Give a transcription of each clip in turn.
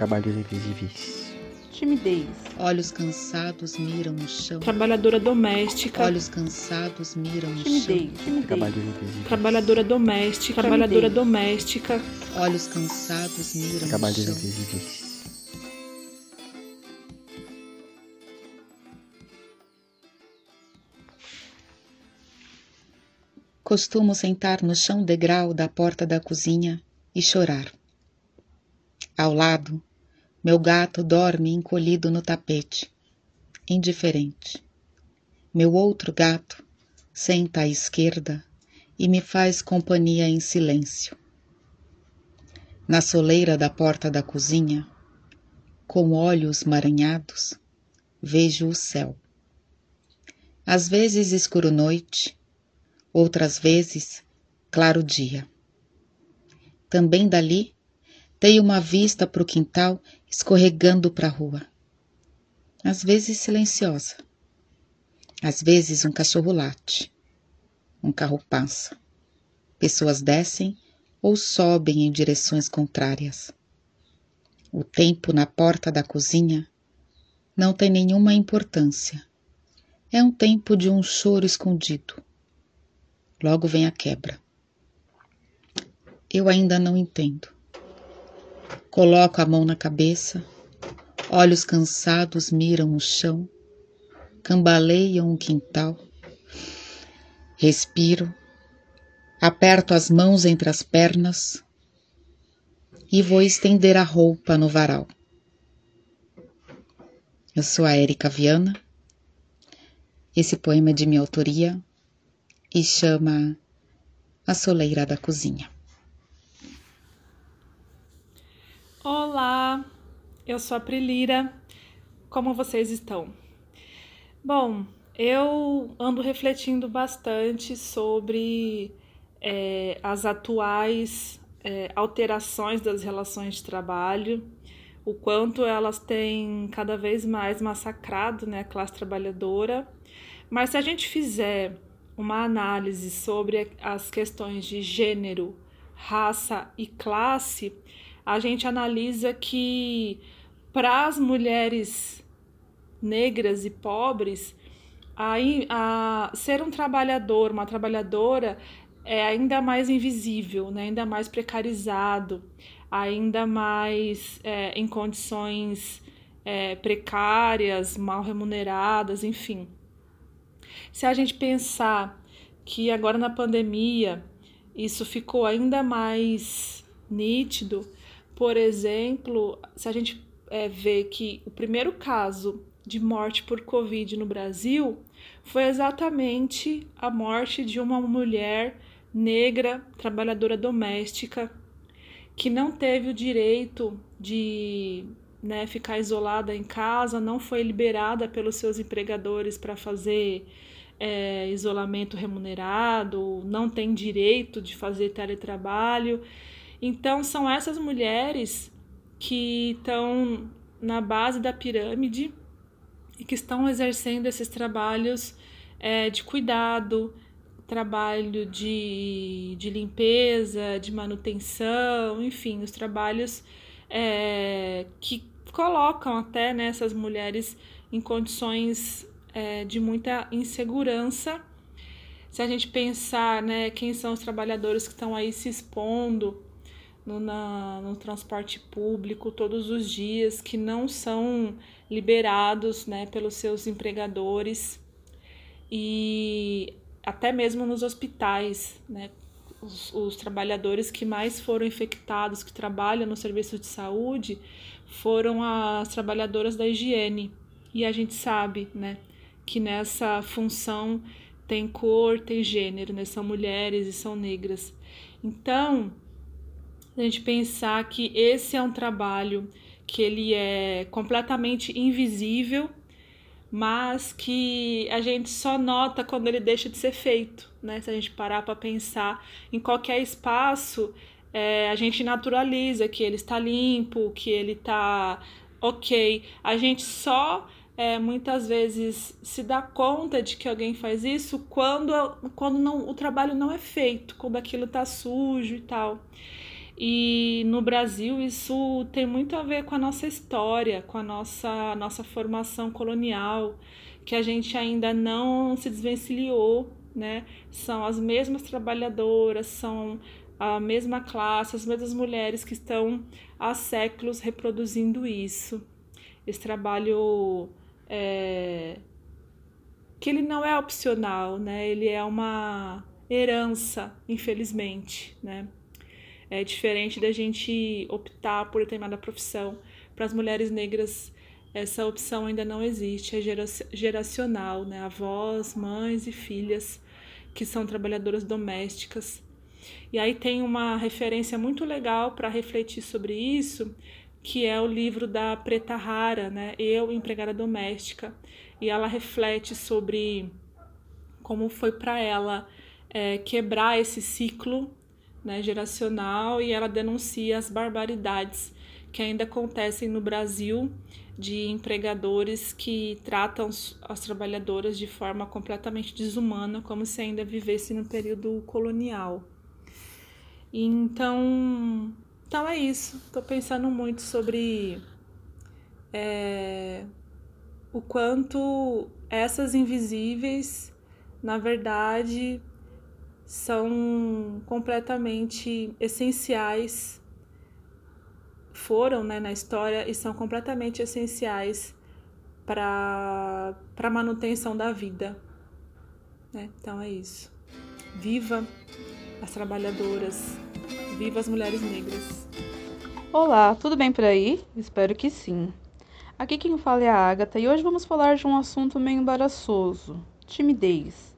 Trabalhos invisíveis. Timidez. Olhos cansados miram o chão. Trabalhadora doméstica. Olhos cansados miram o Timidez. chão. Timidez. Trabalhos invisíveis. Trabalhadora doméstica. Trabalhadora doméstica. Olhos cansados miram o Trabalhos chão. invisíveis. Costumo sentar no chão degrau da porta da cozinha e chorar. Ao lado, meu gato dorme encolhido no tapete, indiferente. Meu outro gato senta à esquerda e me faz companhia em silêncio. Na soleira da porta da cozinha, com olhos maranhados, vejo o céu. Às vezes escuro noite, outras vezes claro dia. Também dali tenho uma vista para o quintal escorregando para a rua. Às vezes silenciosa. Às vezes um cachorro late. Um carro passa. Pessoas descem ou sobem em direções contrárias. O tempo na porta da cozinha não tem nenhuma importância. É um tempo de um choro escondido. Logo vem a quebra. Eu ainda não entendo. Coloco a mão na cabeça, olhos cansados miram o chão, cambaleiam o quintal. Respiro, aperto as mãos entre as pernas e vou estender a roupa no varal. Eu sou a Érica Viana. Esse poema é de minha autoria e chama A Soleira da Cozinha. Olá, eu sou a Prilira. Como vocês estão? Bom, eu ando refletindo bastante sobre é, as atuais é, alterações das relações de trabalho, o quanto elas têm cada vez mais massacrado né, a classe trabalhadora. Mas se a gente fizer uma análise sobre as questões de gênero, raça e classe, a gente analisa que para as mulheres negras e pobres, a, a, ser um trabalhador, uma trabalhadora, é ainda mais invisível, né? ainda mais precarizado, ainda mais é, em condições é, precárias, mal remuneradas, enfim. Se a gente pensar que agora na pandemia isso ficou ainda mais nítido, por exemplo, se a gente é, que o primeiro caso de morte por Covid no Brasil foi exatamente a morte de uma mulher negra, trabalhadora doméstica, que não teve o direito de né, ficar isolada em casa, não foi liberada pelos seus empregadores para fazer é, isolamento remunerado, não tem direito de fazer teletrabalho. Então, são essas mulheres que estão na base da pirâmide e que estão exercendo esses trabalhos é, de cuidado, trabalho de, de limpeza, de manutenção, enfim, os trabalhos é, que colocam até né, essas mulheres em condições é, de muita insegurança. Se a gente pensar né, quem são os trabalhadores que estão aí se expondo no, na, no transporte público todos os dias, que não são liberados né, pelos seus empregadores e até mesmo nos hospitais, né, os, os, trabalhadores que mais foram infectados, que trabalham no serviço de saúde, foram as trabalhadoras da higiene. E a gente sabe né, que nessa função tem cor, tem gênero, né, são mulheres e são negras. Então, a gente pensar que esse é um trabalho que ele é completamente invisível, mas que a gente só nota quando ele deixa de ser feito, né? Se a gente parar para pensar em qualquer espaço, é, a gente naturaliza que ele está limpo, que ele está ok. A gente só é, muitas vezes se dá conta de que alguém faz isso quando, quando não, o trabalho não é feito, quando aquilo está sujo e tal. E no Brasil isso tem muito a ver com a nossa história, com a nossa, nossa formação colonial, que a gente ainda não se desvencilhou, né? São as mesmas trabalhadoras, são a mesma classe, as mesmas mulheres que estão há séculos reproduzindo isso. Esse trabalho é, que ele não é opcional, né? Ele é uma herança, infelizmente, né? É diferente da gente optar por determinada profissão. Para as mulheres negras, essa opção ainda não existe, é geracional, né? Avós, mães e filhas que são trabalhadoras domésticas. E aí tem uma referência muito legal para refletir sobre isso, que é o livro da Preta Rara, né? Eu, empregada doméstica. E ela reflete sobre como foi para ela é, quebrar esse ciclo né, geracional e ela denuncia as barbaridades que ainda acontecem no Brasil de empregadores que tratam as trabalhadoras de forma completamente desumana, como se ainda vivesse no período colonial. Então, então é isso. Estou pensando muito sobre é, o quanto essas invisíveis, na verdade, são completamente essenciais, foram né, na história e são completamente essenciais para a manutenção da vida. Né? Então é isso. Viva as trabalhadoras, viva as mulheres negras. Olá, tudo bem por aí? Espero que sim. Aqui quem fala é a Agatha e hoje vamos falar de um assunto meio embaraçoso: timidez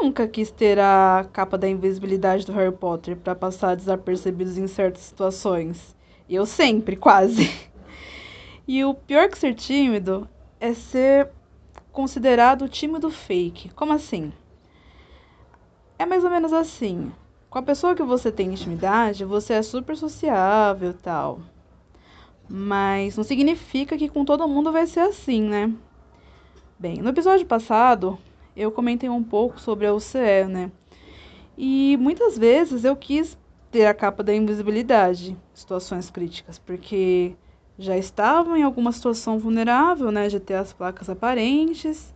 nunca quis ter a capa da invisibilidade do Harry Potter para passar desapercebidos em certas situações. Eu sempre, quase. E o pior que ser tímido é ser considerado tímido fake. Como assim? É mais ou menos assim. Com a pessoa que você tem intimidade, você é super sociável tal. Mas não significa que com todo mundo vai ser assim, né? Bem, no episódio passado, eu comentei um pouco sobre a UCE, né? E muitas vezes eu quis ter a capa da invisibilidade, situações críticas, porque já estava em alguma situação vulnerável, né, de ter as placas aparentes.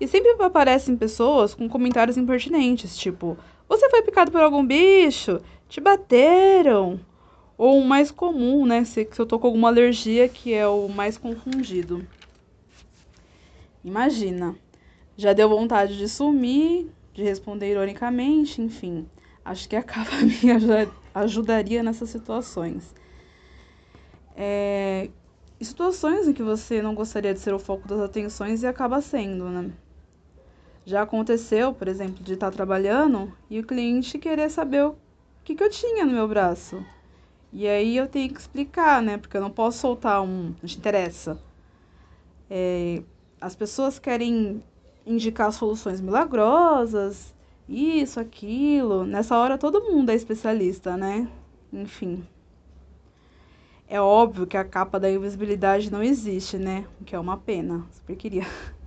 E sempre aparecem pessoas com comentários impertinentes, tipo: "Você foi picado por algum bicho? Te bateram?" Ou o mais comum, né, se eu tô com alguma alergia, que é o mais confundido. Imagina, já deu vontade de sumir, de responder ironicamente, enfim. Acho que a capa minha ajudaria nessas situações. É, situações em que você não gostaria de ser o foco das atenções e acaba sendo, né? Já aconteceu, por exemplo, de estar trabalhando e o cliente querer saber o que, que eu tinha no meu braço. E aí eu tenho que explicar, né? Porque eu não posso soltar um. Não te interessa. É, as pessoas querem indicar soluções milagrosas, isso, aquilo. Nessa hora todo mundo é especialista, né? Enfim. É óbvio que a capa da invisibilidade não existe, né? O que é uma pena. Super queria.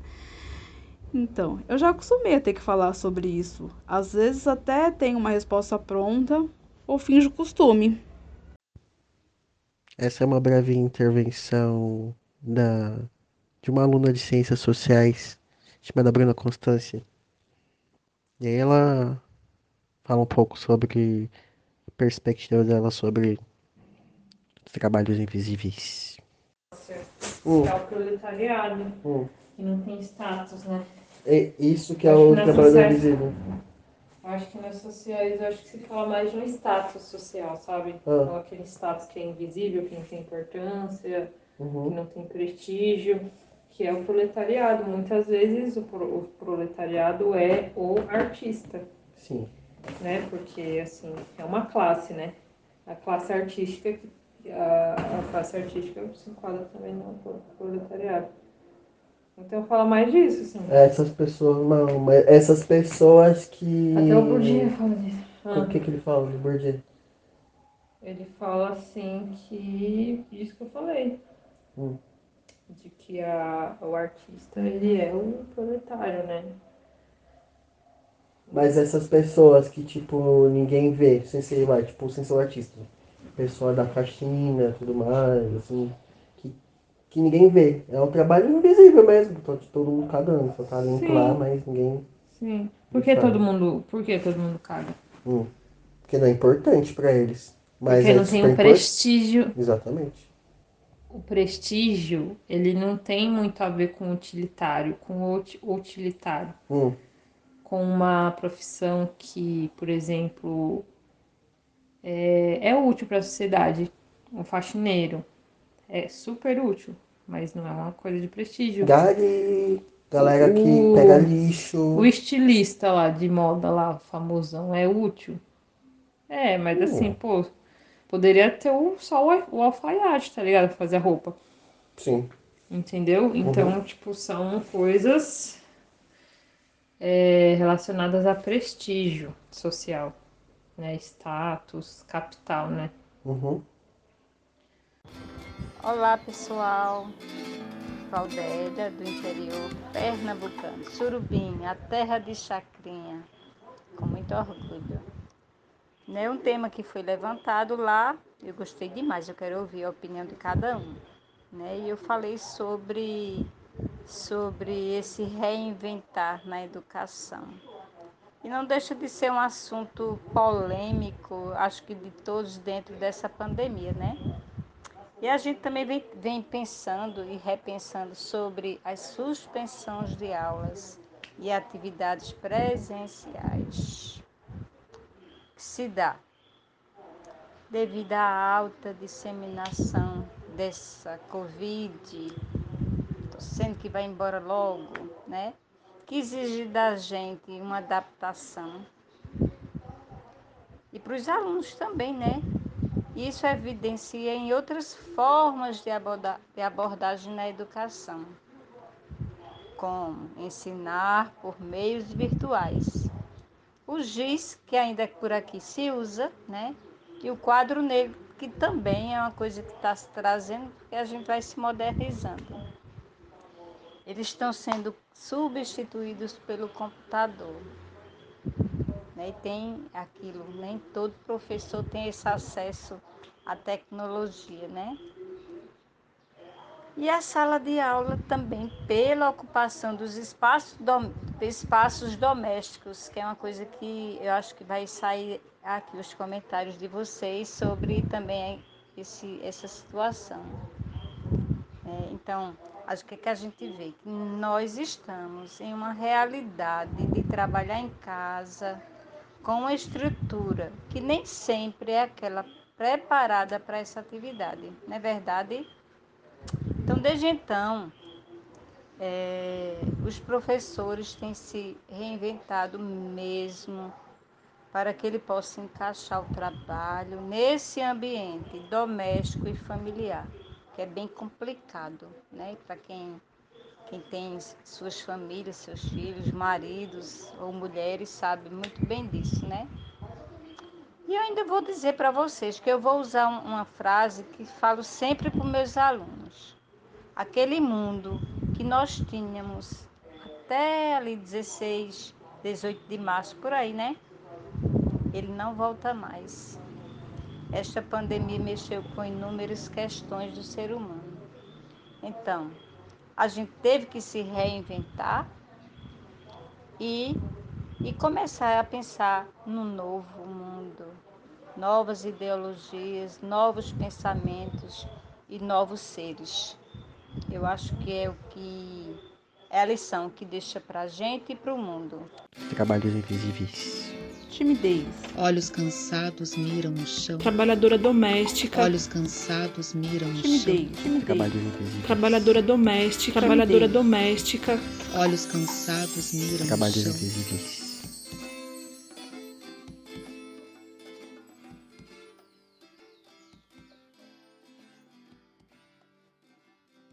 Então, eu já acostumei a ter que falar sobre isso. Às vezes até tenho uma resposta pronta ou finjo costume. Essa é uma breve intervenção da, de uma aluna de Ciências Sociais chamada Bruna Constância. E aí ela fala um pouco sobre a perspectiva dela sobre os trabalhos invisíveis. Que é o proletariado, uh. que não tem status, né? É isso que é o trabalho sociais, invisível. Eu acho que nas sociais, acho que se fala mais de um status social, sabe? Ah. Aquele status que é invisível, que não tem importância, uhum. que não tem prestígio que é o proletariado. Muitas vezes o, pro, o proletariado é o artista. Sim. Né? Porque, assim, é uma classe, né? A classe artística, a, a classe artística se enquadra também no proletariado. Então fala mais disso, assim. Essas pessoas, não, mas essas pessoas que. Até o Bourdieu fala disso. Ah. O que, que ele fala do Bourdieu? Ele fala assim que. Isso que eu falei. Hum de que a, o artista ele é o proletário, né? Mas essas pessoas que, tipo, ninguém vê, sem ser, vai, tipo, sem ser o artista. Pessoa da faxina, tudo mais, assim, que, que ninguém vê. É um trabalho invisível mesmo, todo, todo mundo cagando, só tá limpo Sim. lá, mas ninguém. Sim. Por que todo mundo. Por que todo mundo caga? Hum. Porque não é importante para eles. Mas Porque é não tem um prestígio. Exatamente. O prestígio, ele não tem muito a ver com utilitário, com utilitário. Hum com uma profissão que, por exemplo, é, é útil para a sociedade, um faxineiro. É super útil, mas não é uma coisa de prestígio. Gari, galera o, que pega lixo. O estilista lá de moda lá, famosão, é útil. É, mas uh. assim, pô, poderia ter o, só o, o alfaiate, tá ligado? Fazer a roupa. Sim. Entendeu? Então, uhum. tipo, são coisas é, relacionadas a prestígio social, né? Status, capital, né? Uhum. Olá, pessoal. Valdélia, do interior pernambucano. Surubim, a terra de Chacrinha. Com muito orgulho. Né, um tema que foi levantado lá, eu gostei demais, eu quero ouvir a opinião de cada um. Né? E eu falei sobre sobre esse reinventar na educação. E não deixa de ser um assunto polêmico, acho que de todos dentro dessa pandemia, né? E a gente também vem, vem pensando e repensando sobre as suspensões de aulas e atividades presenciais se dá devido à alta disseminação dessa Covid sendo que vai embora logo, né? Que exige da gente uma adaptação. E para os alunos também, né? Isso evidencia em outras formas de, aborda de abordagem na educação, como ensinar por meios virtuais. O GIS, que ainda por aqui se usa, né? E o quadro negro, que também é uma coisa que está se trazendo, porque a gente vai se modernizando eles estão sendo substituídos pelo computador. Né? E tem aquilo, nem todo professor tem esse acesso à tecnologia, né? E a sala de aula também, pela ocupação dos espaços, dom, espaços domésticos, que é uma coisa que eu acho que vai sair aqui os comentários de vocês sobre também esse, essa situação. É, então, acho que, é que a gente vê que nós estamos em uma realidade de trabalhar em casa com uma estrutura que nem sempre é aquela preparada para essa atividade, não é verdade? Então, desde então, é, os professores têm se reinventado mesmo para que ele possa encaixar o trabalho nesse ambiente doméstico e familiar que é bem complicado, né? Para quem, quem tem suas famílias, seus filhos, maridos ou mulheres, sabe muito bem disso, né? E eu ainda vou dizer para vocês que eu vou usar uma frase que falo sempre para meus alunos. Aquele mundo que nós tínhamos até ali 16, 18 de março, por aí, né? Ele não volta mais. Esta pandemia mexeu com inúmeras questões do ser humano. Então, a gente teve que se reinventar e, e começar a pensar no novo mundo, novas ideologias, novos pensamentos e novos seres. Eu acho que é o que é a lição que deixa para a gente e para o mundo. Trabalhos invisíveis timidez. Olhos cansados miram no chão. Trabalhadora doméstica. Olhos cansados miram no timidez. chão. Timidez. Trabalhadora doméstica. Trabalhadora doméstica. Olhos cansados miram no chão. invisíveis.